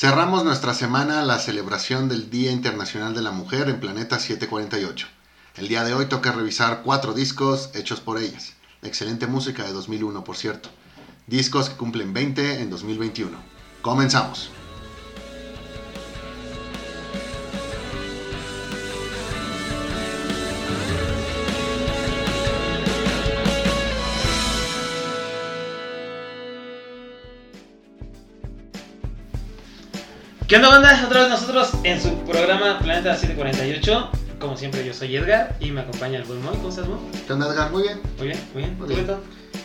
Cerramos nuestra semana la celebración del Día Internacional de la Mujer en Planeta 748. El día de hoy toca revisar cuatro discos hechos por ellas. Excelente música de 2001, por cierto. Discos que cumplen 20 en 2021. Comenzamos. ¿Qué onda, banda? Otra vez nosotros en su programa Planeta 748. Como siempre, yo soy Edgar y me acompaña el buen Moy. ¿Cómo estás, Moy? ¿Qué onda, Edgar? Muy bien. Muy bien, muy bien. Muy ¿Tú, bien. Beto?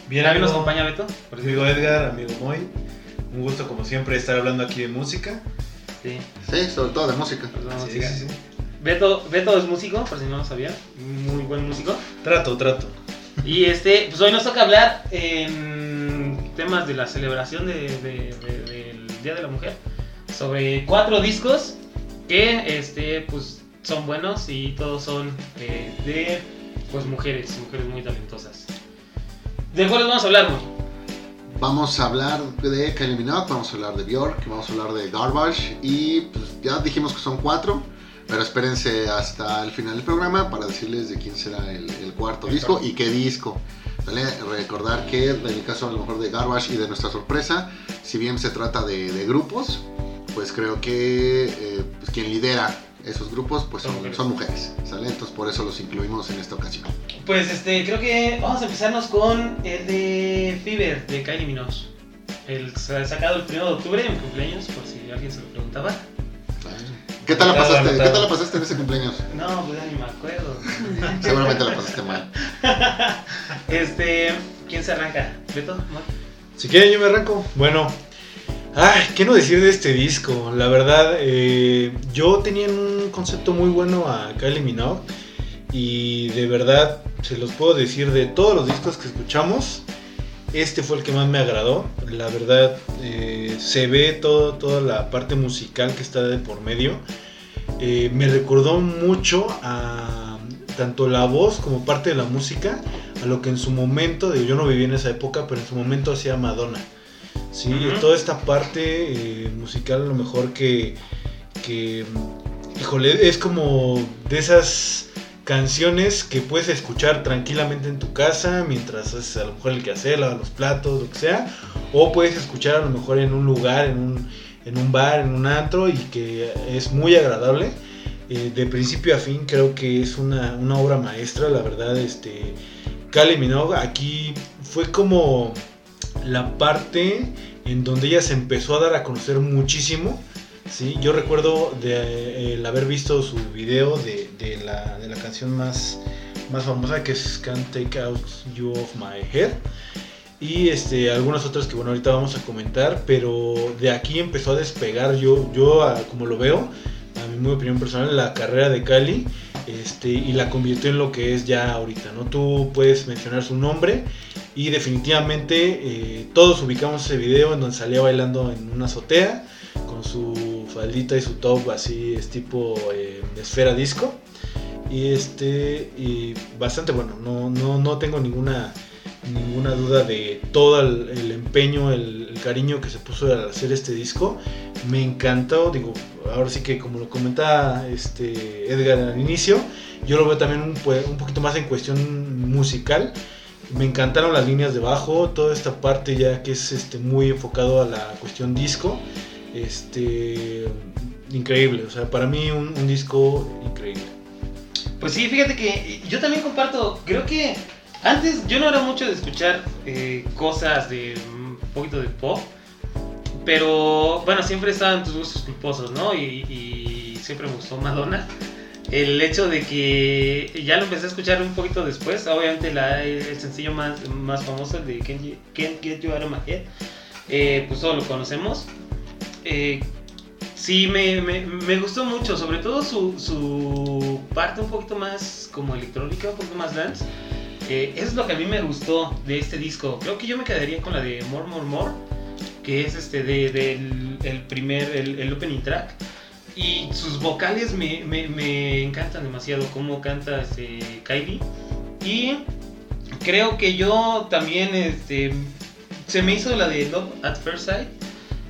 Bien, ¿También nos amigo, acompaña Beto? Por amigo Edgar, amigo Moy. Un gusto como siempre estar hablando aquí de música. Sí, Sí, sobre todo de música. Sí, sí, sí. Beto, Beto es músico, por si no lo sabía. Muy buen músico. Trato, trato. Y este, pues hoy nos toca hablar en temas de la celebración de- de- de- del Día de la Mujer. Sobre cuatro discos que este, pues, son buenos y todos son eh, de pues, mujeres, mujeres muy talentosas. ¿De cuáles vamos a hablar? Vamos a hablar de Kylie Minogue, vamos a hablar de Björk, vamos a hablar de Garbage y pues, ya dijimos que son cuatro, pero espérense hasta el final del programa para decirles de quién será el, el cuarto disco y qué disco. ¿Vale? Recordar que en el caso a lo mejor de Garbage y de nuestra sorpresa, si bien se trata de, de grupos, pues creo que eh, pues, quien lidera esos grupos pues Son son, mujeres. son mujeres, ¿sale? Entonces por eso los incluimos en esta ocasión. Pues este, creo que vamos a empezarnos con el de Fever de Kylie Minogue. El sa- sacado el 1 de octubre, en mi cumpleaños, por si alguien se lo preguntaba. ¿Qué tal la pasaste? ¿Qué tal la pasaste en ese cumpleaños? No, pues ya ni me acuerdo. Seguramente la pasaste mal. Este, ¿quién se arranca? ¿Beto? ¿Moy? Si quieren, yo me arranco. Bueno, ay, ¿qué no decir de este disco? La verdad, eh, yo tenía un concepto muy bueno a Kylie Minogue. Y de verdad, se los puedo decir de todos los discos que escuchamos. Este fue el que más me agradó. La verdad, eh, se ve todo, toda la parte musical que está de por medio. Eh, me recordó mucho a tanto la voz como parte de la música a lo que en su momento, yo no viví en esa época, pero en su momento hacía Madonna. Sí, toda esta parte eh, musical a lo mejor que, que, híjole, es como de esas canciones que puedes escuchar tranquilamente en tu casa mientras haces a lo mejor el quehacer, lavas los platos, lo que sea, o puedes escuchar a lo mejor en un lugar, en un, en un bar, en un antro y que es muy agradable. Eh, de principio a fin creo que es una, una obra maestra, la verdad, este Kylie Minogue aquí fue como la parte en donde ella se empezó a dar a conocer muchísimo. ¿sí? Yo recuerdo de, eh, el haber visto su video de, de la, de la canción más, más famosa que es Can't Take Out You Off My Head. Y este, algunas otras que bueno ahorita vamos a comentar, pero de aquí empezó a despegar yo, yo a- como lo veo, a mi muy opinión personal, la carrera de Cali este, y la convirtió en lo que es ya ahorita, ¿no? Tú puedes mencionar su nombre y definitivamente eh, todos ubicamos ese video en donde salía bailando en una azotea con su faldita y su top así es tipo eh, esfera disco y este y bastante bueno, no, no, no tengo ninguna ninguna duda de todo el, el empeño, el, el cariño que se puso al hacer este disco. Me encantó, digo, ahora sí que como lo comentaba este Edgar al inicio, yo lo veo también un, un poquito más en cuestión musical. Me encantaron las líneas de bajo, toda esta parte ya que es este, muy enfocado a la cuestión disco. Este, increíble, o sea, para mí un, disco increíble. Pues sí, fíjate que yo también comparto, creo que antes yo no era mucho de escuchar eh, cosas de poquito de pop, pero bueno, siempre estaban tus gustos culposos, ¿no? Y, y siempre me gustó Madonna. El hecho de que ya lo empecé a escuchar un poquito después, obviamente la- el sencillo más, más famoso, el de Can't, You- Can't Get You Out of My Head, eh, pues todos lo conocemos. Eh, Sí, me, me, me gustó mucho, sobre todo su, su parte un poquito más como electrónica, un poquito más dance. Eh, es lo que a mí me gustó de este disco. Creo que yo me quedaría con la de More, More, More, que es este de, del el primer, el, el opening track. Y sus vocales me, me, me encantan demasiado, cómo canta este, Kylie. Y creo que yo también, este, se me hizo la de Love at First Sight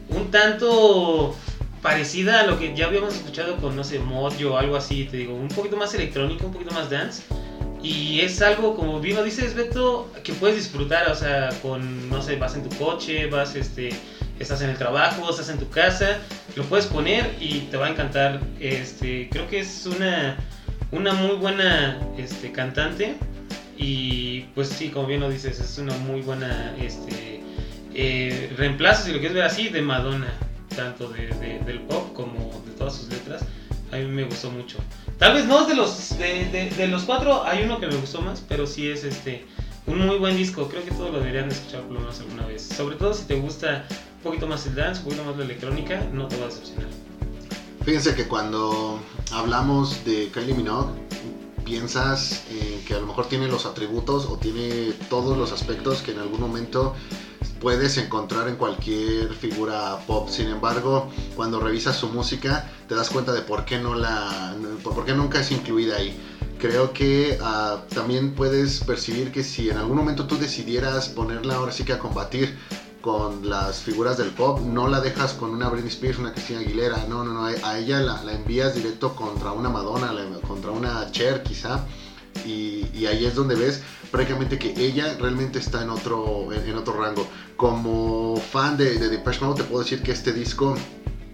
un tanto parecida a lo que ya habíamos escuchado con, no sé, Mojo o algo así, te digo, un poquito más electrónico, un poquito más dance. Y es algo, como bien lo dices, Beto, que puedes disfrutar, o sea, con, no sé, vas en tu coche, vas, este, estás en el trabajo, estás en tu casa, lo puedes poner y te va a encantar. Este, creo que es una, una muy buena este, cantante y pues sí, como bien lo dices, es una muy buena este, eh, reemplazo, si lo quieres ver así, de Madonna, tanto de, del pop como de todas sus letras. A mí me gustó mucho. Tal vez no de los de, de, los cuatro, hay uno que me gustó más, pero sí es este un muy buen disco. Creo que todos lo deberían escuchar por lo menos alguna vez. Sobre todo si te gusta un poquito más el dance, un poquito más la electrónica, no te va a decepcionar. Fíjense que cuando hablamos de Kylie Minogue, piensas que a lo mejor tiene los atributos o tiene todos los aspectos que en algún momento puedes encontrar en cualquier figura pop. Sin embargo, cuando revisas su música, te das cuenta de por qué no la, por qué nunca es incluida ahí. Creo que ah, también puedes percibir que si en algún momento tú decidieras ponerla ahora sí que a combatir con las figuras del pop, no la dejas con una Britney Spears, una Cristina Aguilera, no, no, no, a ella la, envías directo contra una Madonna, contra una Cher quizá, y, ahí es donde ves prácticamente que ella realmente está en otro, en, otro rango. Como fan de, de Depeche Mode te puedo decir que este disco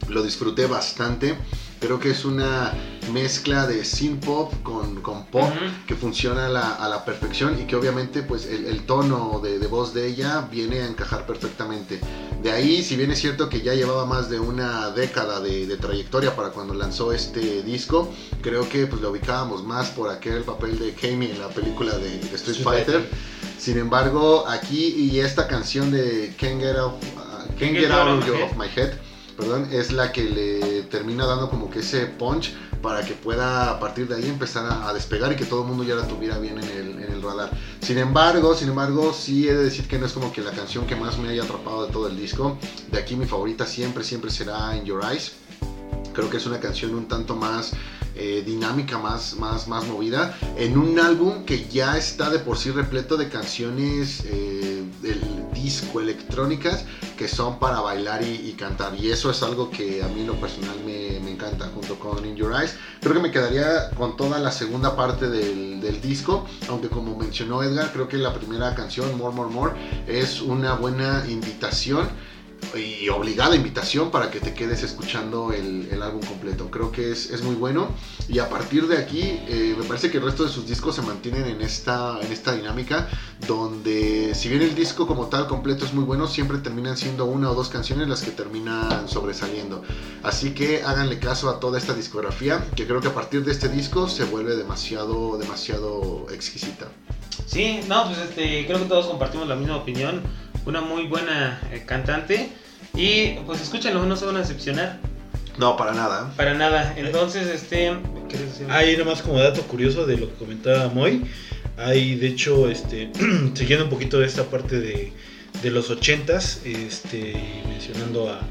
lo disfruté bastante Creo que es una mezcla de synth pop con, con pop que funciona a la, a la, perfección y que obviamente pues el, el tono de, de, voz de ella viene a encajar perfectamente. De ahí, si bien es cierto que ya llevaba más de una década de, de trayectoria para cuando lanzó este disco, creo que pues lo ubicábamos más por aquel papel de Kami en la película de, Street, Fighter. Sin embargo, aquí y esta canción de Can't Get, Out, uh, Can't Get, Out, of My Head perdón, es la que le termina dando como que ese punch para que pueda a partir de ahí empezar a, despegar y que todo el mundo ya la tuviera bien en el, en el, radar. Sin embargo, sin embargo, sí he de decir que no es como que la canción que más me haya atrapado de todo el disco. De aquí mi favorita siempre, siempre será In Your Eyes. Creo que es una canción un tanto más eh, dinámica, más, más, más movida, en un álbum que ya está de por sí repleto de canciones eh, del disco electrónicas que son para bailar y, cantar. Y eso es algo que a mí en lo personal me, me, encanta, junto con In Your Eyes. Creo que me quedaría con toda la segunda parte del, del disco, aunque como mencionó Edgar, creo que la primera canción, More, More, More, es una buena invitación y obligada invitación para que te quedes escuchando el, el álbum completo. Creo que es, es, muy bueno y a partir de aquí eh, me parece que el resto de sus discos se mantienen en esta, en esta dinámica donde si bien el disco como tal completo es muy bueno, siempre terminan siendo una o dos canciones las que terminan sobresaliendo. Así que háganle caso a toda esta discografía que creo que a partir de este disco se vuelve demasiado, demasiado exquisita. Sí, no, pues este, creo que todos compartimos la misma opinión una muy buena eh, cantante. Y pues escúchenlo, no se van a decepcionar. No, para nada. Para nada. Entonces, este. Hay nomás como dato curioso de lo que comentaba Moy. Hay, de hecho, este, siguiendo un poquito de esta parte de, de los ochentas, este, mencionando a,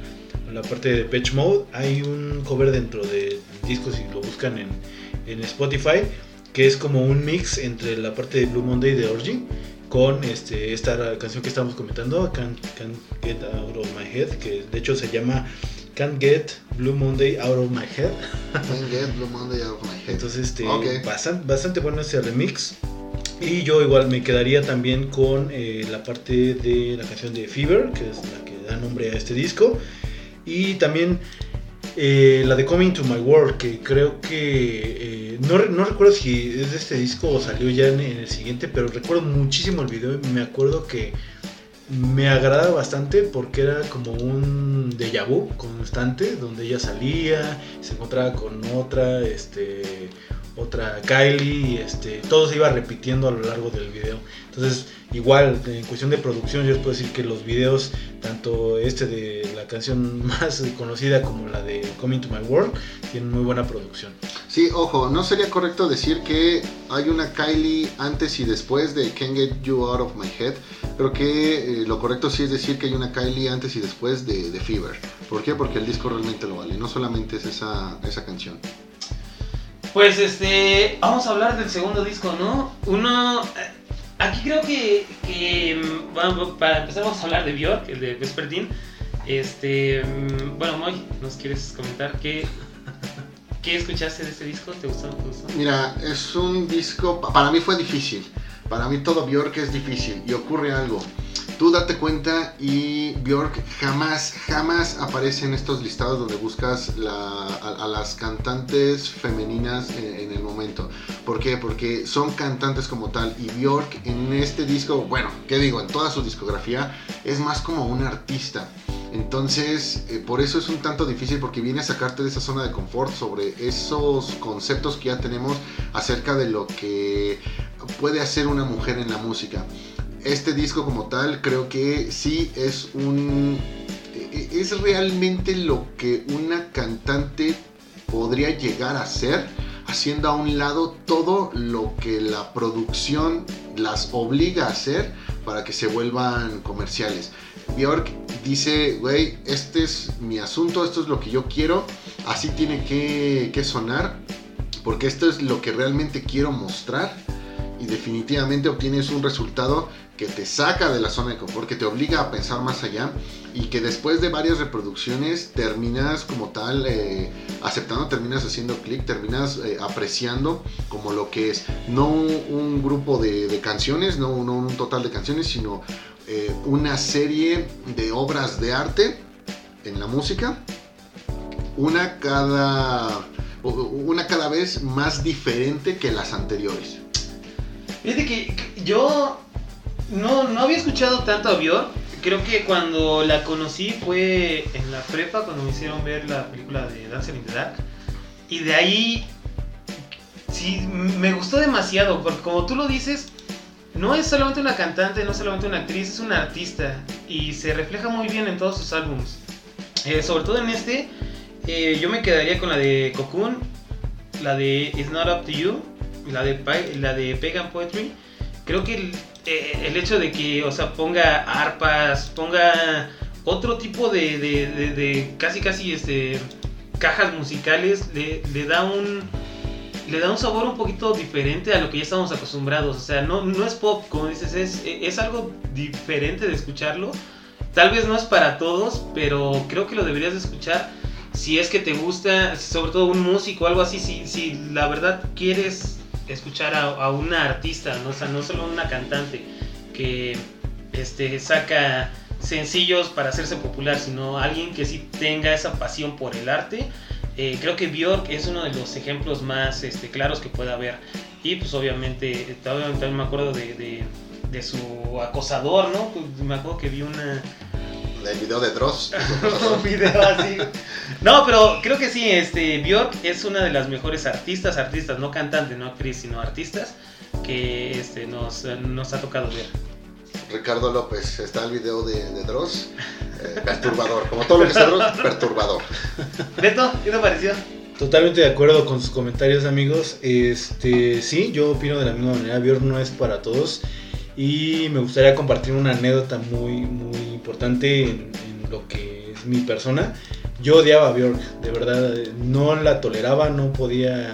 la parte de Patch Mode, hay un cover dentro de discos, si lo buscan en, en Spotify, que es como un mix entre la parte de Blue Monday de Orgy con este, esta canción que estamos comentando, Can't, Get Out of My Head, que de hecho se llama Can't Get Blue Monday Out of My Head. Can't Get Blue Monday Out of My Head. Entonces, este, bastante, bastante bueno ese remix. Y yo igual me quedaría también con eh, la parte de la canción de Fever, que es la que da nombre a este disco. Y también eh, la de Coming to My World, que creo que. Eh, no, no, recuerdo si es de este disco o salió ya en, el siguiente, pero recuerdo muchísimo el video me acuerdo que me agrada bastante porque era como un déjà vu constante, donde ella salía, se encontraba con otra, este otra Kylie, este, todo se iba repitiendo a lo largo del video. Entonces, igual, en cuestión de producción, yo les puedo decir que los videos, tanto este de la canción más conocida como la de Coming to My World, tienen muy buena producción. Sí, ojo, no sería correcto decir que hay una Kylie antes y después de Can't Get You Out of My Head. Creo que eh, lo correcto sí es decir que hay una Kylie antes y después de, de Fever. ¿Por qué? Porque el disco realmente lo vale, no solamente es esa, esa canción. Pues este, vamos a hablar del segundo disco, ¿no? Uno, eh, aquí creo que, que mm, para empezar vamos a hablar de Björk, el de Vesperdin. Este, mm, bueno, Moy, ¿nos quieres comentar qué, qué escuchaste de este disco? ¿Te gustó? ¿Te gustó? Mira, es un disco, para mí fue difícil. Para mí todo Bjork es difícil y ocurre algo. Tú date cuenta y Bjork jamás, jamás aparece en estos listados donde buscas a, las cantantes femeninas en, en el momento. ¿Por qué? Porque son cantantes como tal y Bjork en este disco, bueno, ¿qué digo? En toda su discografía es más como un artista. Entonces, eh, por eso es un tanto difícil porque viene a sacarte de esa zona de confort sobre esos conceptos que ya tenemos acerca de lo que puede hacer una mujer en la música. Este disco como tal creo que sí es un... e- e- es realmente lo que una cantante podría llegar a ser haciendo a un lado todo lo que la producción las obliga a hacer para que se vuelvan comerciales. Bjork dice, güey, este es mi asunto, esto es lo que yo quiero, así tiene que, que sonar, porque esto es lo que realmente quiero mostrar y definitivamente obtienes un resultado que te saca de la zona de confort, que te obliga a pensar más allá y que después de varias reproducciones terminas como tal eh, aceptando, terminas haciendo clic, terminas eh, apreciando como lo que es, no un, grupo de, canciones, no, no un total de canciones, sino eh, una serie de obras de arte en la música, una cada, una cada vez más diferente que las anteriores. Fíjate que yo no, no había escuchado tanto a Björk. Creo que cuando la conocí fue en la prepa, cuando me hicieron ver la película de Dancer in the Dark. Y de ahí, sí, me gustó demasiado, porque como tú lo dices, no es solamente una cantante, no es solamente una actriz, es una artista. Y se refleja muy bien en todos sus álbumes. Eh, sobre todo en este, eh, yo me quedaría con la de Cocoon, la de It's Not Up to You, la de, la de Pagan Poetry. Creo que eh, el hecho de que, o sea, ponga arpas, ponga otro tipo de, de- de- casi casi este cajas musicales, le, le da un le da un sabor un poquito diferente a lo que ya estamos acostumbrados. O sea, no, no es pop, como dices, es, es algo diferente de escucharlo. Tal vez no es para todos, pero creo que lo deberías de escuchar si es que te gusta, sobre todo un músico o algo así, si, si la verdad quieres escuchar a, una artista, ¿no? O sea, no solo una cantante que este, saca sencillos para hacerse popular, sino alguien que sí tenga esa pasión por el arte. Eh, creo que Björk es uno de los ejemplos más este, claros que puede haber. Y pues obviamente, también, también me acuerdo de, de- de su acosador, ¿no? Pues, Me acuerdo que vi una, El video de Dross. un video así. No, pero creo que sí, este, Björk es una de las mejores artistas, artistas, no cantante, no actriz, sino artistas que este, nos, nos ha tocado ver. Ricardo López, está el video de, de Dross. eh, perturbador, como todo lo que sea Dross, perturbador. Beto, ¿qué te pareció? Totalmente de acuerdo con sus comentarios, amigos. Este, sí, yo opino de la misma manera. Björk no es para todos. Y me gustaría compartir una anécdota muy, muy importante en, en lo que es mi persona. Yo odiaba a Björk, de verdad. eh, No la toleraba, no podía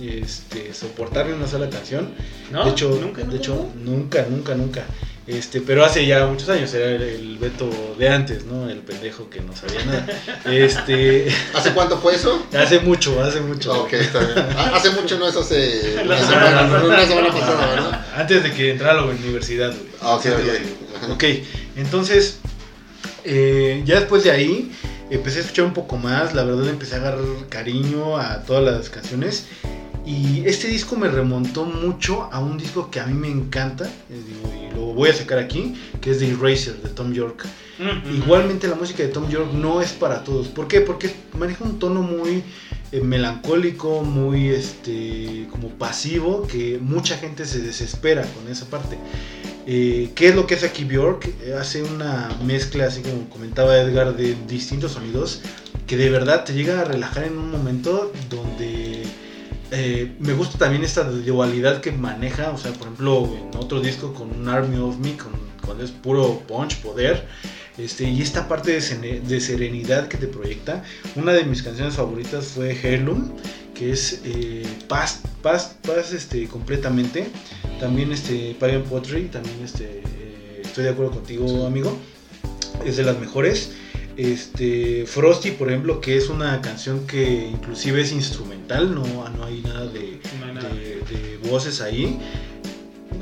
este, soportar ni una sola canción. ¿No? de hecho, nunca, de nunca, hecho ¿no? nunca, nunca, nunca. Este, pero hace ya muchos años, era el, el Beto de antes, ¿no? El pendejo que no sabía nada. Este, ¿Hace cuánto fue eso? hace mucho, hace mucho. Ok, está bien. Ah, Hace mucho, no es hace La una semana semana, pasada. no, una semana pasada, ¿verdad? Antes de que entrara a la universidad, güey. Ah, ok, ok. Ok, entonces, eh, ya después de ahí, empecé a escuchar un poco más, la verdad empecé a agarrar cariño a todas las canciones. Y este disco me remontó mucho a un disco que a mí me encanta, eh, y lo voy a sacar aquí, que es The Eraser de Tom York. Ujú. Igualmente la música de Tom York no es para todos. ¿Por qué? Porque maneja un tono muy eh, melancólico, muy este como pasivo, que mucha gente se desespera con esa parte. Eh, ¿Qué es lo que hace aquí Bjork? Eh, hace una mezcla, así como comentaba Edgar, de distintos sonidos que de verdad te llega a relajar en un momento donde eh, me gusta también esta dualidad que maneja, o sea, por ejemplo, en otro disco con un Army of Me, con, cuando es puro punch, poder, este, y esta parte de, de serenidad que te proyecta. Una de mis canciones favoritas fue Heirloom, que es eh, paz, paz, paz este, completamente. También este, Pagan Pottery, también este, eh, estoy de acuerdo contigo, amigo. Es de las mejores. Este, Frosty, por ejemplo, que es una canción que inclusive es instrumental, no, no hay nada de, No hay nada. de- de voces ahí.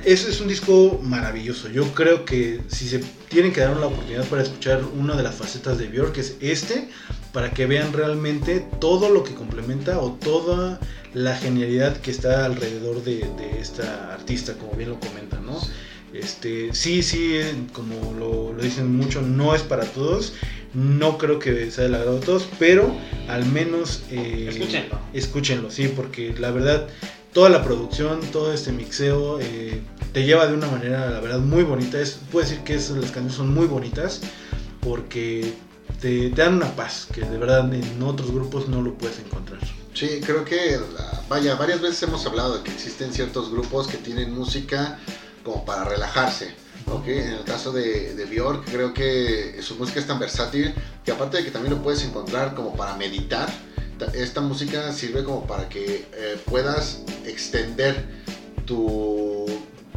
Es, es un disco maravilloso. Yo creo que si se tienen que dar una oportunidad para escuchar una de las facetas de Björk es este, para que vean realmente todo lo que complementa o toda la genialidad que está alrededor de, de esta artista, como bien lo comentan, ¿no? Este, sí, sí, eh, como lo, lo dicen mucho, no es para todos. No creo que sea del agrado de todos, pero al menos eh, Escúchenlo. escúchenlo, sí, porque la verdad, toda la producción, todo este mixeo eh, te lleva de una manera, la verdad, muy bonita. Es, puedo decir que es- las canciones son muy bonitas porque te, te dan una paz que de verdad en otros grupos no lo puedes encontrar. Sí, creo que, vaya, varias veces hemos hablado de que existen ciertos grupos que tienen música como para relajarse. ¿ok? En el caso de, de creo que su música es tan versátil que aparte de que también lo puedes encontrar como para meditar, ta- esta música sirve como para que eh, puedas extender tu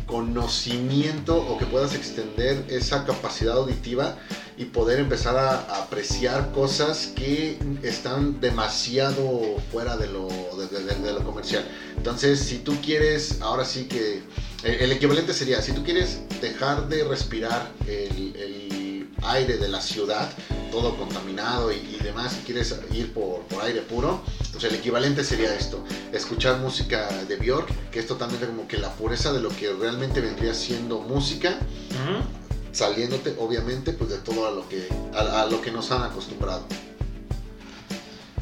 conocimiento o que puedas extender esa capacidad auditiva y poder empezar a, a apreciar cosas que están demasiado fuera de lo, de, de- de lo comercial. Entonces, si tú quieres, ahora sí que el, equivalente sería, si tú quieres dejar de respirar el, el aire de la ciudad, todo contaminado y, y demás, y quieres ir por, por aire puro, entonces el equivalente sería esto, escuchar música de Björk, que es totalmente como que la pureza de lo que realmente vendría siendo música, saliéndote obviamente pues de todo a lo que a, a lo que nos han acostumbrado.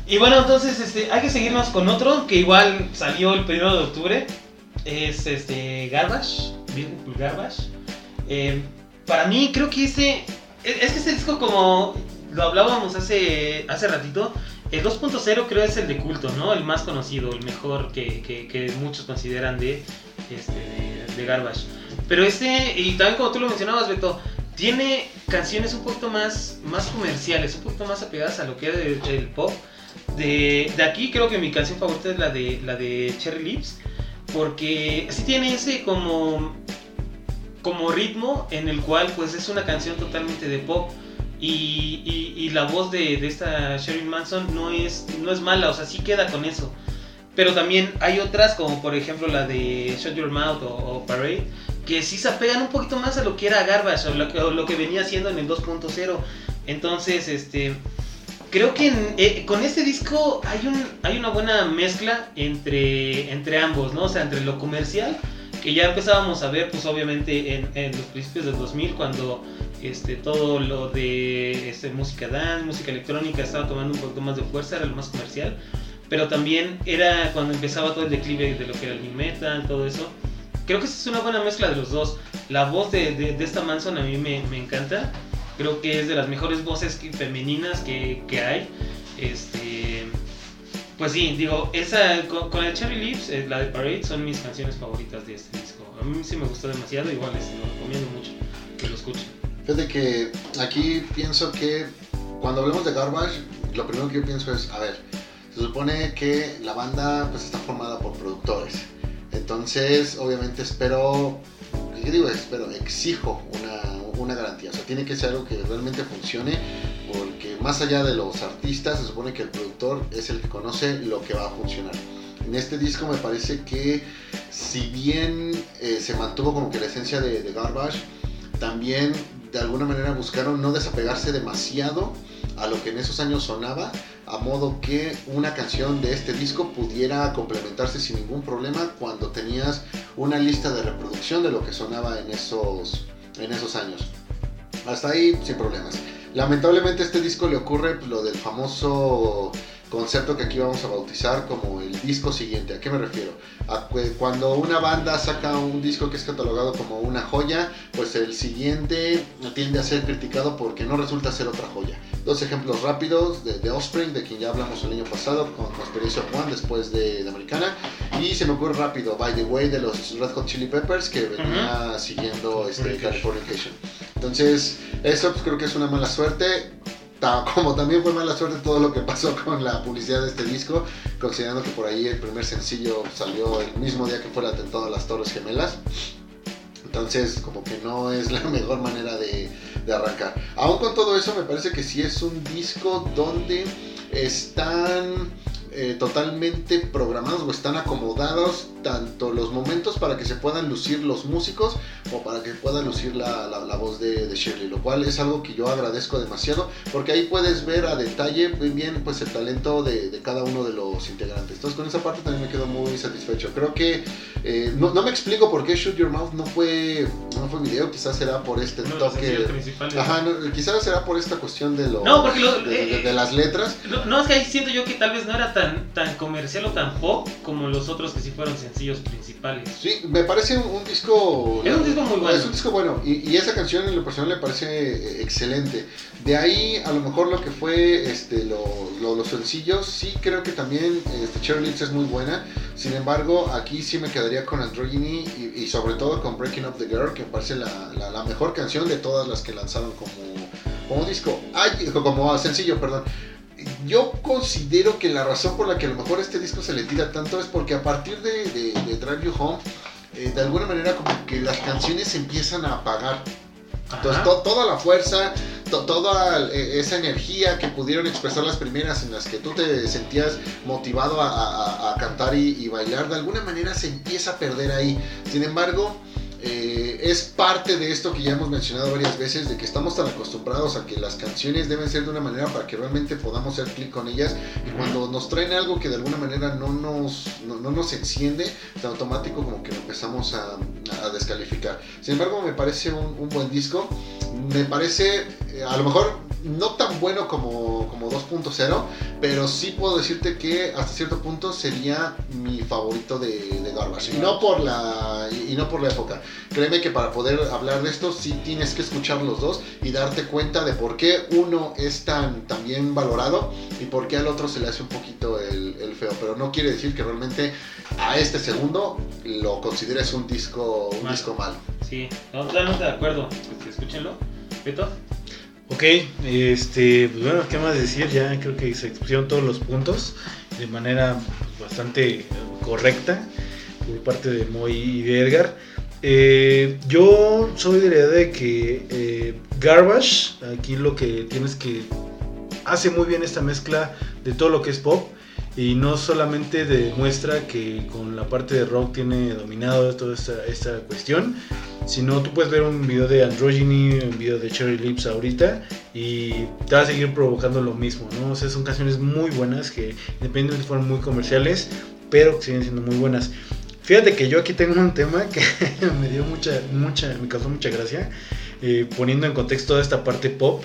Y bueno, entonces este, hay que seguirnos con otro que igual salió el 1 de octubre. Es este Garbage, Beautiful Garbage. Eh, para mí creo que ese... Es es que ese disco como lo hablábamos hace, hace ratito, el 2.0 creo es el de culto, ¿no? El más conocido, el mejor que, que- que muchos consideran de, este, de, de Garbage. Pero este, y también como tú lo mencionabas, Beto, tiene canciones un poquito más, más comerciales, un poquito más apegadas a lo que era el, el pop. De, de aquí creo que mi canción favorita es la de, la de Cherry Lips, porque sí tiene ese como, como ritmo en el cual pues es una canción totalmente de pop. Y, la voz de, de esta Sheryl Manson no es, no es mala, o sea, sí queda con eso. Pero también hay otras, como por ejemplo la de Shut Your Mouth o, Parade, que sí se apegan un poquito más a lo que era Garbage o lo o lo que venía haciendo en el 2.0. Entonces, este, creo que en- eh, con este disco hay, un, hay una buena mezcla entre, entre ambos, ¿no? O sea, entre lo comercial, que ya empezábamos a ver, pues obviamente en, en los principios del 2000, cuando este, todo lo de este, música dance, música electrónica estaba tomando un poquito más de fuerza, era lo más comercial. Pero también era cuando empezaba todo el declive de lo que era el metal, todo eso. Creo que es una buena mezcla de los dos. La voz de, de- de esta Manson a mí me, me encanta. Creo que es de las mejores voces que- femeninas que, que hay. Este, pues sí, digo, esa con, con el Cherry Lips, eh, la de Parade, son mis canciones favoritas de este disco. A mí sí me gustó demasiado, igual les lo recomiendo mucho que lo escuchen. Fíjate que aquí pienso que cuando hablamos de Garbage, lo primero que yo pienso es, a ver, se supone que la banda pues está formada por productores. Entonces, obviamente espero, ¿qué digo? Espero, exijo una, una garantía. O sea, tiene que ser algo que realmente funcione, porque más allá de los artistas, se supone que el productor es el que conoce lo que va a funcionar. En este disco me parece que si bien eh, se mantuvo como que la esencia de, de Garbage, también de alguna manera buscaron no desapegarse demasiado a lo que en esos años sonaba, a modo que una canción de este disco pudiera complementarse sin ningún problema cuando tenías una lista de reproducción de lo que sonaba en esos, en esos años. Hasta ahí sin problemas. Lamentablemente a este disco le ocurre lo del famoso concepto que aquí vamos a bautizar como el disco siguiente. ¿A qué me refiero? Cuando una banda saca un disco que es catalogado como una joya, pues el siguiente tiende a ser criticado porque no resulta ser otra joya. Dos ejemplos rápidos de, de Offspring, de quien ya hablamos el año pasado con, con Experiencia One después de, de Americana. Y se me ocurre rápido, By the Way, de los Red Hot Chili Peppers, que venía siguiendo este, Californication. Entonces, eso pues, creo que es una mala suerte. Como también fue mala suerte todo lo que pasó con la publicidad de este disco, considerando que por ahí el primer sencillo salió el mismo día que fue el atentado a las Torres Gemelas. Entonces, como que no es la mejor manera de, de arrancar. Aún con todo eso, me parece que sí es un disco donde están eh, totalmente programados o están acomodados tanto los momentos para que se puedan lucir los músicos o para que pueda lucir la, la, voz de, Shirley, lo cual es algo que yo agradezco demasiado porque ahí puedes ver a detalle muy bien pues el talento de, de, cada uno de los integrantes. Entonces con esa parte también me quedo muy satisfecho. Creo que eh, no, no, me explico por qué Shoot Your Mouth no fue, no fue video, quizás será por este toque. Ajá, quizás será por esta cuestión de, lo, de, de, las letras. No, es que ahí siento yo que tal vez no era tan tan, comercial o tan pop como los otros que sí fueron sencillos principales. Sí, me parece un, disco. Es un disco muy bueno. Es un disco bueno. Y, esa canción en lo personal me parece eh, excelente. De ahí, a lo mejor lo que fue este, los sencillos, sí creo que también este, Cherry Lips es muy buena. Sin embargo, aquí sí me quedaría con Androgyny y, sobre todo con Breaking Up the Girl, que me parece la, la, mejor canción de todas las que lanzaron como, como disco. Ay, como sencillo, perdón yo considero que la razón por la que a lo mejor este disco se le tira tanto es porque a partir de, Drive You Home, eh, de alguna manera como que las canciones empiezan a apagar. Entonces toda la fuerza, toda eh, esa energía que pudieron expresar las primeras en las que tú te sentías motivado a, cantar y, bailar, de alguna manera se empieza a perder ahí. Sin embargo, eh, es parte de esto que ya hemos mencionado varias veces, de que estamos tan acostumbrados a que las canciones deben ser de una manera para que realmente podamos hacer clic con ellas y cuando nos traen algo que de alguna manera no nos, no, nos enciende, de automático como que lo empezamos a, descalificar. Sin embargo, me parece un, buen disco, me parece eh, a lo mejor no tan bueno como, como 2.0, pero sí puedo decirte que hasta cierto punto sería mi favorito de, de Garbage. Y no por la, y no por la época. Créeme que para poder hablar de esto sí tienes que escuchar los dos y darte cuenta de por qué uno es tan, bien valorado y por qué al otro se le hace un poquito el, feo. Pero no quiere decir que realmente a este segundo lo consideres un disco, un disco malo. Sí, totalmente de acuerdo. Escúchenlo. ¿Beto? Ok, este, pues bueno, ¿qué más decir? Ya creo que se expusieron todos los puntos de manera bastante correcta por parte de Moy y de Edgar. Eh, yo soy de la idea de que eh, Garbage, aquí lo que tienes que hace muy bien esta mezcla de todo lo que es pop y no solamente demuestra que con la parte de rock tiene dominado toda esta, esta cuestión, sino tú puedes ver un video de Androgyny, un video de Cherry Lips ahorita y te va a seguir provocando lo mismo, ¿no? O sea, son canciones muy buenas que independientemente fueron muy comerciales, pero que siguen siendo muy buenas. Fíjate que yo aquí tengo un tema que me dio mucha, mucha, me causó mucha gracia, eh, poniendo en contexto toda esta parte pop.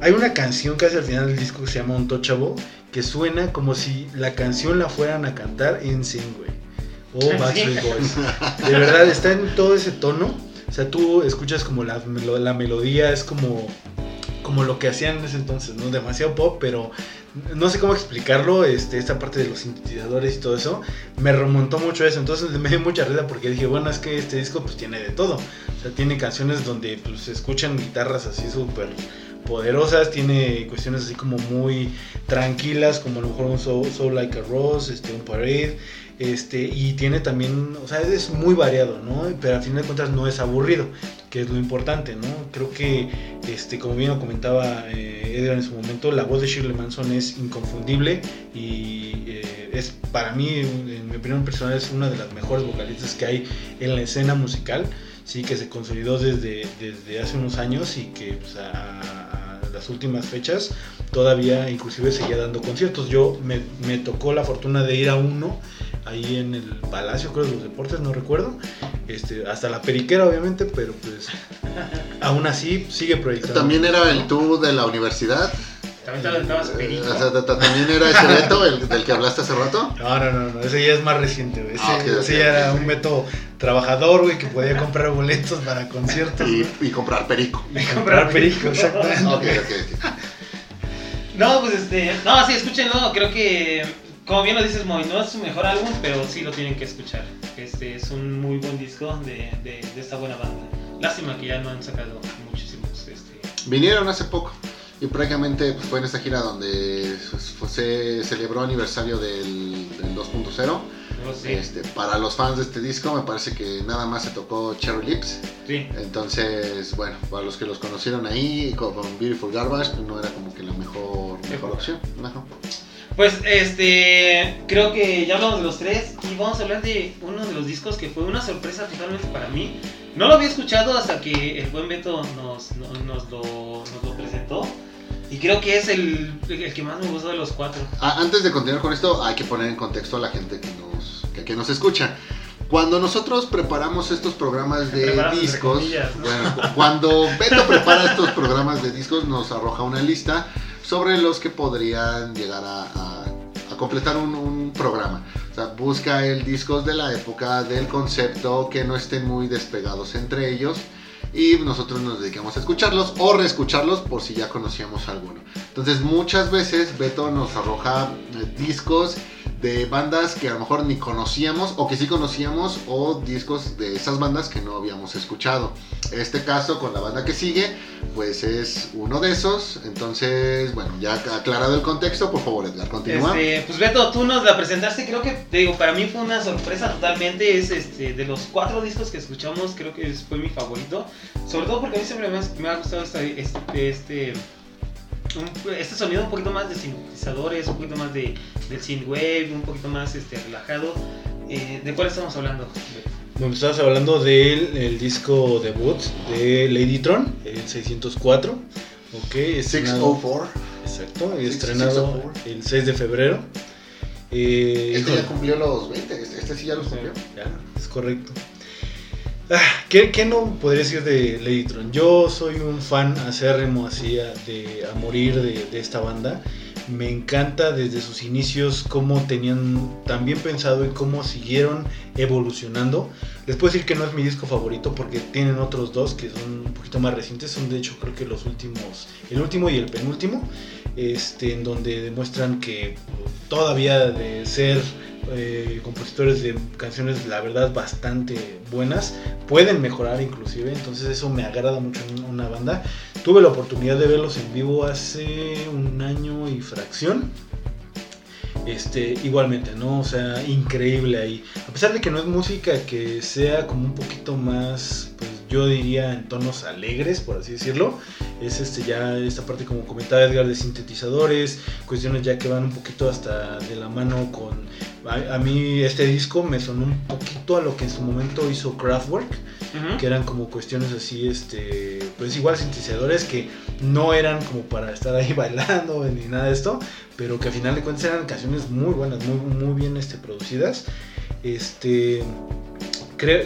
Hay una canción casi al final del disco que se llama Untouchable, que suena como si la canción la fueran a cantar en Sing, güey. O Backstreet Boys. De verdad, está en todo ese tono. O sea, tú escuchas como la, la melodía, es como, como lo que hacían en ese entonces, ¿no? Demasiado pop, pero no sé cómo explicarlo, este, esta parte de los sintetizadores y todo eso, me remontó mucho eso, entonces me dio mucha risa porque dije, bueno, es que este disco pues tiene de todo, o sea, tiene canciones donde pues se escuchan guitarras así súper poderosas, tiene cuestiones así como muy tranquilas, como a lo mejor un Soul, Like a Rose, este, un Parade, este, y tiene también, o sea, es muy variado, ¿no? Pero al final de cuentas no es aburrido, que es lo importante, ¿no? Creo que, este, como bien lo comentaba eh, Edgar en su momento, la voz de Shirley Manson es inconfundible y eh, es para mí, en mi opinión personal, es una de las mejores vocalistas que hay en la escena musical, sí, que se consolidó desde, desde hace unos años y que pues, a, las últimas fechas todavía inclusive seguía dando conciertos. Yo me, me tocó la fortuna de ir a uno ahí en el Palacio, creo, de los Deportes, no recuerdo. Este, hasta la periquera, obviamente, pero pues aún así sigue proyectando. También era el tour de la universidad. También perico. ¿También era ese Beto el, del que hablaste hace rato? No, no, no, ese ya es más reciente, Ese, ah, ese ya era un Beto trabajador, güey, que podía comprar boletos para conciertos. Y, comprar perico. Y comprar perico, exactamente. ok, ok. No, pues este. No, sí, escúchenlo. Creo que como bien lo dices, Moy, no es su mejor álbum, pero sí lo tienen que escuchar. Este es un muy buen disco de, de, esta buena banda. Lástima que ya no han sacado muchísimos. Este... Vinieron hace poco y prácticamente pues, fue en esta gira donde se celebró aniversario del, 2.0 Oh, sí. Este, para los fans de este disco, me parece que nada más se tocó Cherry Lips. Sí. Entonces, bueno, para los que los conocieron ahí con, Beautiful Garbage, no era como que la mejor, mejor opción. Ajá. Pues este, creo que ya hablamos de los tres y vamos a hablar de uno de los discos que fue una sorpresa totalmente para mí. No lo había escuchado hasta que el buen Beto nos, nos, nos lo, nos lo presentó y creo que es el, el que más me gustó de los cuatro. Ah, antes de continuar con esto, hay que poner en contexto a la gente que nos, que, que nos escucha. Cuando nosotros preparamos estos programas de Preparamos discos, comillas, ¿no? bueno, cu- cuando Beto prepara estos programas de discos, nos arroja una lista sobre los que podrían llegar a, completar un, un programa. O sea, busca el discos de la época, del concepto, que no estén muy despegados entre ellos. Y nosotros nos dedicamos a escucharlos o reescucharlos por si ya conocíamos alguno. Entonces muchas veces Beto nos arroja eh, discos de bandas que a lo mejor ni conocíamos o que sí conocíamos o discos de esas bandas que no habíamos escuchado. Este caso con la banda que sigue pues es uno de esos. Entonces, bueno, ya aclarado el contexto, por favor Edgar, continúa. Este, pues Beto, tú nos la presentaste, creo que, te digo, para mí fue una sorpresa totalmente, es este, de los cuatro discos que escuchamos, creo que fue mi favorito, sobre todo porque a mí siempre me ha, gustado este, este, un- este sonido un poquito más de sintetizadores, un poquito más de, del synthwave, un poquito más este, relajado. Eh, ¿De cuál estamos hablando? Bueno, estabas hablando del el disco debut de Ladytron, el 604. Ok, estrenado, 604. exacto, Six- estrenado 604. el 6 de febrero. Eh, Este híjole, ya cumplió los 20, este, este sí ya los cumplió. Ya, es correcto. Ah, ¿qué, no podría decir de Ladytron? Yo soy un fan acérrimo así a, de, a morir de, de esta banda. Me encanta desde sus inicios cómo tenían tan bien pensado y cómo siguieron evolucionando. Les puedo decir que no es mi disco favorito porque tienen otros dos que son un poquito más recientes. Son de hecho creo que los últimos, el último y el penúltimo, este, en donde demuestran que todavía de ser eh, compositores de canciones la verdad bastante buenas. Pueden mejorar inclusive entonces eso me agrada mucho en una banda. Tuve la oportunidad de verlos en vivo hace un año y fracción. Este igualmente no o sea increíble ahí. A pesar de que no es música que sea como un poquito más pues yo diría en tonos alegres por así decirlo es este ya esta parte como comentaba Edgar de sintetizadores cuestiones ya que van un poquito hasta de la mano con a, a mí este disco me sonó un poquito a lo que en su momento hizo Kraftwerk que eran como cuestiones así este pues igual sintetizadores que no eran como para estar ahí bailando ni nada de esto pero que a final de cuentas eran canciones muy buenas muy muy bien este producidas. Este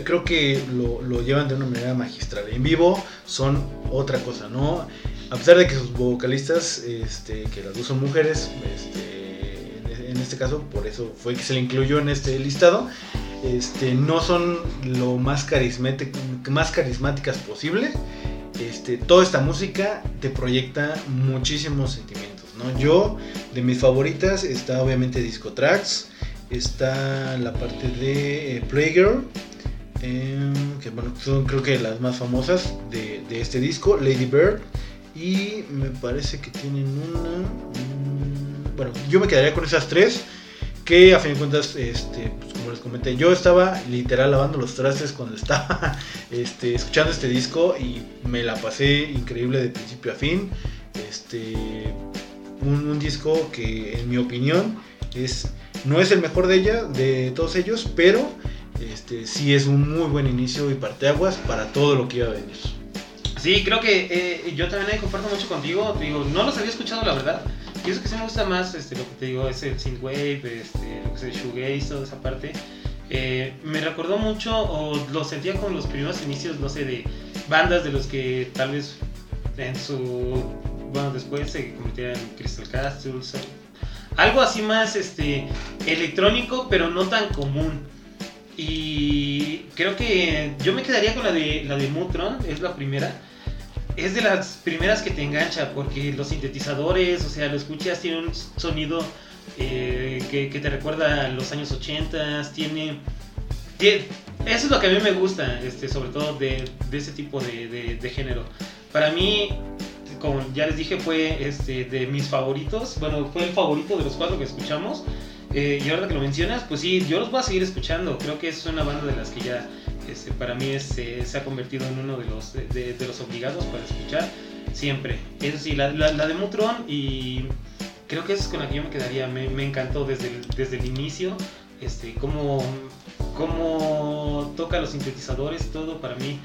creo, que lo, lo llevan de una manera magistral en vivo son otra cosa no a pesar de que sus vocalistas este que las dos son mujeres este en- este caso por eso fue que se le incluyó en este listado este, no son lo más carismáticas posible. Este, toda esta música te proyecta muchísimos sentimientos. ¿no? Yo, de mis favoritas, está obviamente Disco Tracks, está la parte de eh, Playgirl, em, que bueno, son creo que las más famosas de, este disco, Lady Bird, y me parece que tienen una... mm, bueno, yo me quedaría con esas tres que a fin de cuentas, este, pues, como les comenté, yo estaba literal lavando los trastes cuando estaba este, escuchando este disco y me la pasé increíble de principio a fin. Este, un, un disco que en mi opinión es, no es el mejor de ella, de todos ellos, pero este, sí es un muy buen inicio y parteaguas para todo lo que iba a venir. Sí, creo que eh, yo también ahí comparto mucho contigo. Te digo, no los había escuchado, la verdad. Y eso que sí me gusta más, este, lo que te digo, es el synthwave, este, lo que es shoegaze, toda esa parte. Eh, me recordó mucho, o lo sentía con los primeros inicios, no sé, de bandas de los que tal vez en su. Bueno, después se convirtieron en Crystal Castles. Algo así más este, electrónico, pero no tan común. Y creo que yo me quedaría con la de la de Mutron, es la primera. Es de las primeras que te engancha porque los sintetizadores, o sea, lo escuchas, tiene un sonido eh, que, que te recuerda a los años 80, tiene, tie- Eso es lo que a mí me gusta, este, sobre todo de, de ese tipo de, de- de género. Para mí, como ya les dije, fue este, de mis favoritos. Bueno, fue el favorito de los cuatro que escuchamos. Eh, y ahora que lo mencionas, pues sí, yo los voy a seguir escuchando. Creo que es una banda de las que ya este, para mí eh, se ha convertido en uno de los, de, los obligados para escuchar siempre. Eso sí, la, la, de Mutron y creo que es con la que yo me quedaría. Me, me encantó desde el, desde el inicio, este, cómo, cómo toca los sintetizadores, todo para mí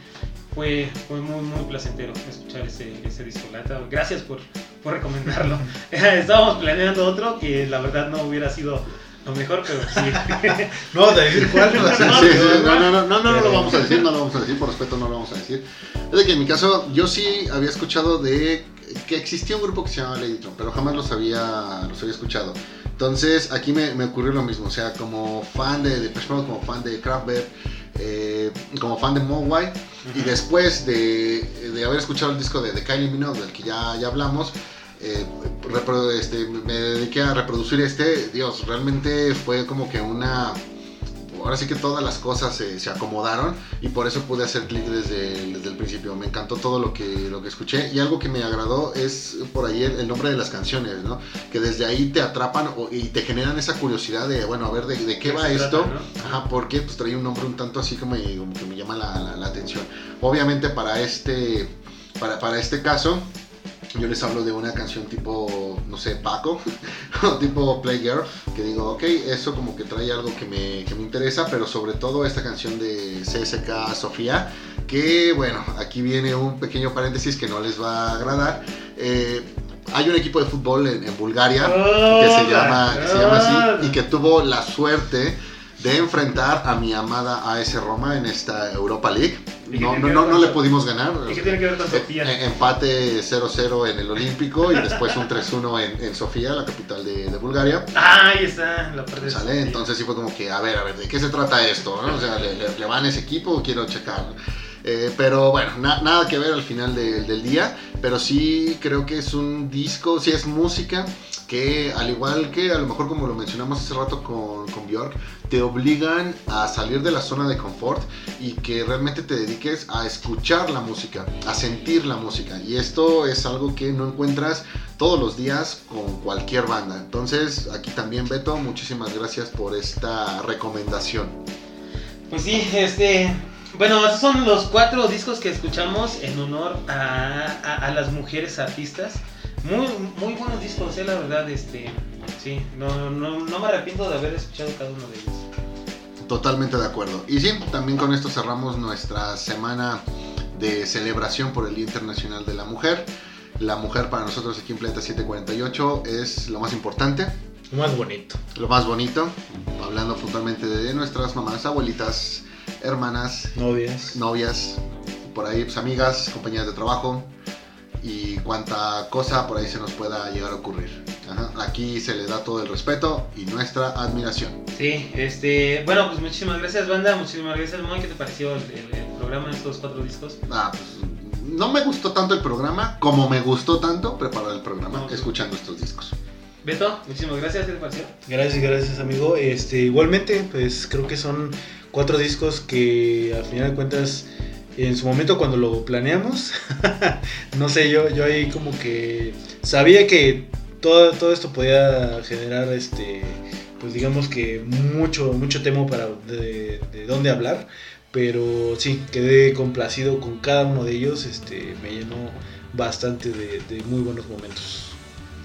fue, fue muy, muy placentero escuchar ese, ese disco. Gracias por, por recomendarlo. Estábamos planeando otro que la verdad no hubiera sido lo mejor, pero sí. no, de decir cuál. Sí, sí, no, no, no, no, no, lo vamos a decir, no lo vamos a decir, por respeto no lo vamos a decir. Es de que en mi caso, yo sí había escuchado de que existía un grupo que se llamaba Ladytron, pero jamás los había, los había escuchado. Entonces, aquí me, me ocurrió lo mismo, o sea, como fan de Depeche Mode, como fan de Kraftwerk, eh, como fan de Mogwai, y después de, de, haber escuchado el disco de, de Kylie Minogue, del que ya, ya hablamos, eh, este, me dediqué a reproducir este, Dios, realmente fue como que una... Ahora sí que todas las cosas se, se acomodaron y por eso pude hacer clic desde, desde, el principio. Me encantó todo lo que, lo que escuché y algo que me agradó es por ahí el, el nombre de las canciones, ¿no? Que desde ahí te atrapan o, y te generan esa curiosidad de, bueno, a ver, ¿de, de qué va esto? Trata, ¿no? Ajá, porque pues trae un nombre un tanto así como, como que me llama la, la, la atención. Obviamente para este, para, para este caso yo les hablo de una canción tipo, no sé, Paco, o tipo Playgirl, que digo, ok, eso como que trae algo que me, que me, interesa, pero sobre todo esta canción de CSK Sofía, que bueno, aquí viene un pequeño paréntesis que no les va a agradar. Eh, hay un equipo de fútbol en, en Bulgaria oh, que, se llama, que se llama así y que tuvo la suerte de enfrentar a mi amada AS Roma en esta Europa League. No, no, no, no le pudimos ganar. ¿Y qué tiene que ver con Sofía? Eh, empate 0-0 en el Olímpico y después un 3-1 en, en, Sofía, la capital de, de, Bulgaria. Ah, ahí está la parte ¿Sale? Entonces sí fue como que, a ver, a ver, ¿de qué se trata esto? ¿no? O sea, ¿le, le, le van ese equipo? Quiero checar. Eh, pero bueno, na nada que ver al final de, del día, pero sí creo que es un disco, sí es música que al igual que a lo mejor como lo mencionamos hace rato con, con Björk, te obligan a salir de la zona de confort y que realmente te dediques a escuchar la música, a sentir la música. Y esto es algo que no encuentras todos los días con cualquier banda. Entonces aquí también Beto, muchísimas gracias por esta recomendación. Pues sí, este, bueno, esos son los cuatro discos que escuchamos en honor a, a, a las mujeres artistas. Muy, muy buenos discos, eh, la verdad, este, sí, no, no, no me arrepiento de haber escuchado cada uno de ellos. Totalmente de acuerdo. Y sí, también con esto cerramos nuestra semana de celebración por el Día Internacional de la Mujer. La mujer para nosotros aquí en Planeta 748 es lo más importante. Lo más bonito. Lo más bonito. Hablando puntualmente de nuestras mamás, abuelitas, hermanas, novias, novias, por ahí pues, amigas, compañeras de trabajo y cuanta cosa por ahí se nos pueda llegar a ocurrir. Ajá. Aquí se le da todo el respeto y nuestra admiración. Sí, este, bueno, pues muchísimas gracias banda, muchísimas gracias Moy, ¿qué te pareció el, el, el programa en estos cuatro discos? Ah, pues no me gustó tanto el programa como me gustó tanto preparar el programa no, escuchando estos discos. Beto, muchísimas gracias, ¿qué te pareció? Gracias, gracias amigo. Este, igualmente, pues creo que son cuatro discos que al final de cuentas en su momento cuando lo planeamos, no sé, yo, yo ahí como que sabía que todo, todo esto podía generar este pues digamos que mucho, mucho tema para de, de dónde hablar, pero sí, quedé complacido con cada uno de ellos, este, me llenó bastante de, de muy buenos momentos.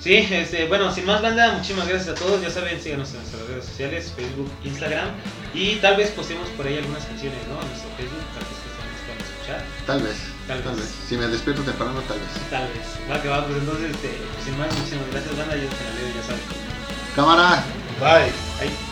Sí, este, bueno, sin más banda, muchísimas gracias a todos. Ya saben, síganos en nuestras redes sociales, Facebook, Instagram. Y tal vez postemos por ahí algunas canciones, ¿no? En nuestro Facebook, tal vez que nos puedan escuchar. Tal vez. Tal, tal vez. vez. Si me despierto temprano, tal vez. Tal vez. Va que va, pues entonces, este, pues sin más, muchísimas gracias, banda. Yo te la leo, ya saben. Cámara. Bye. Bye.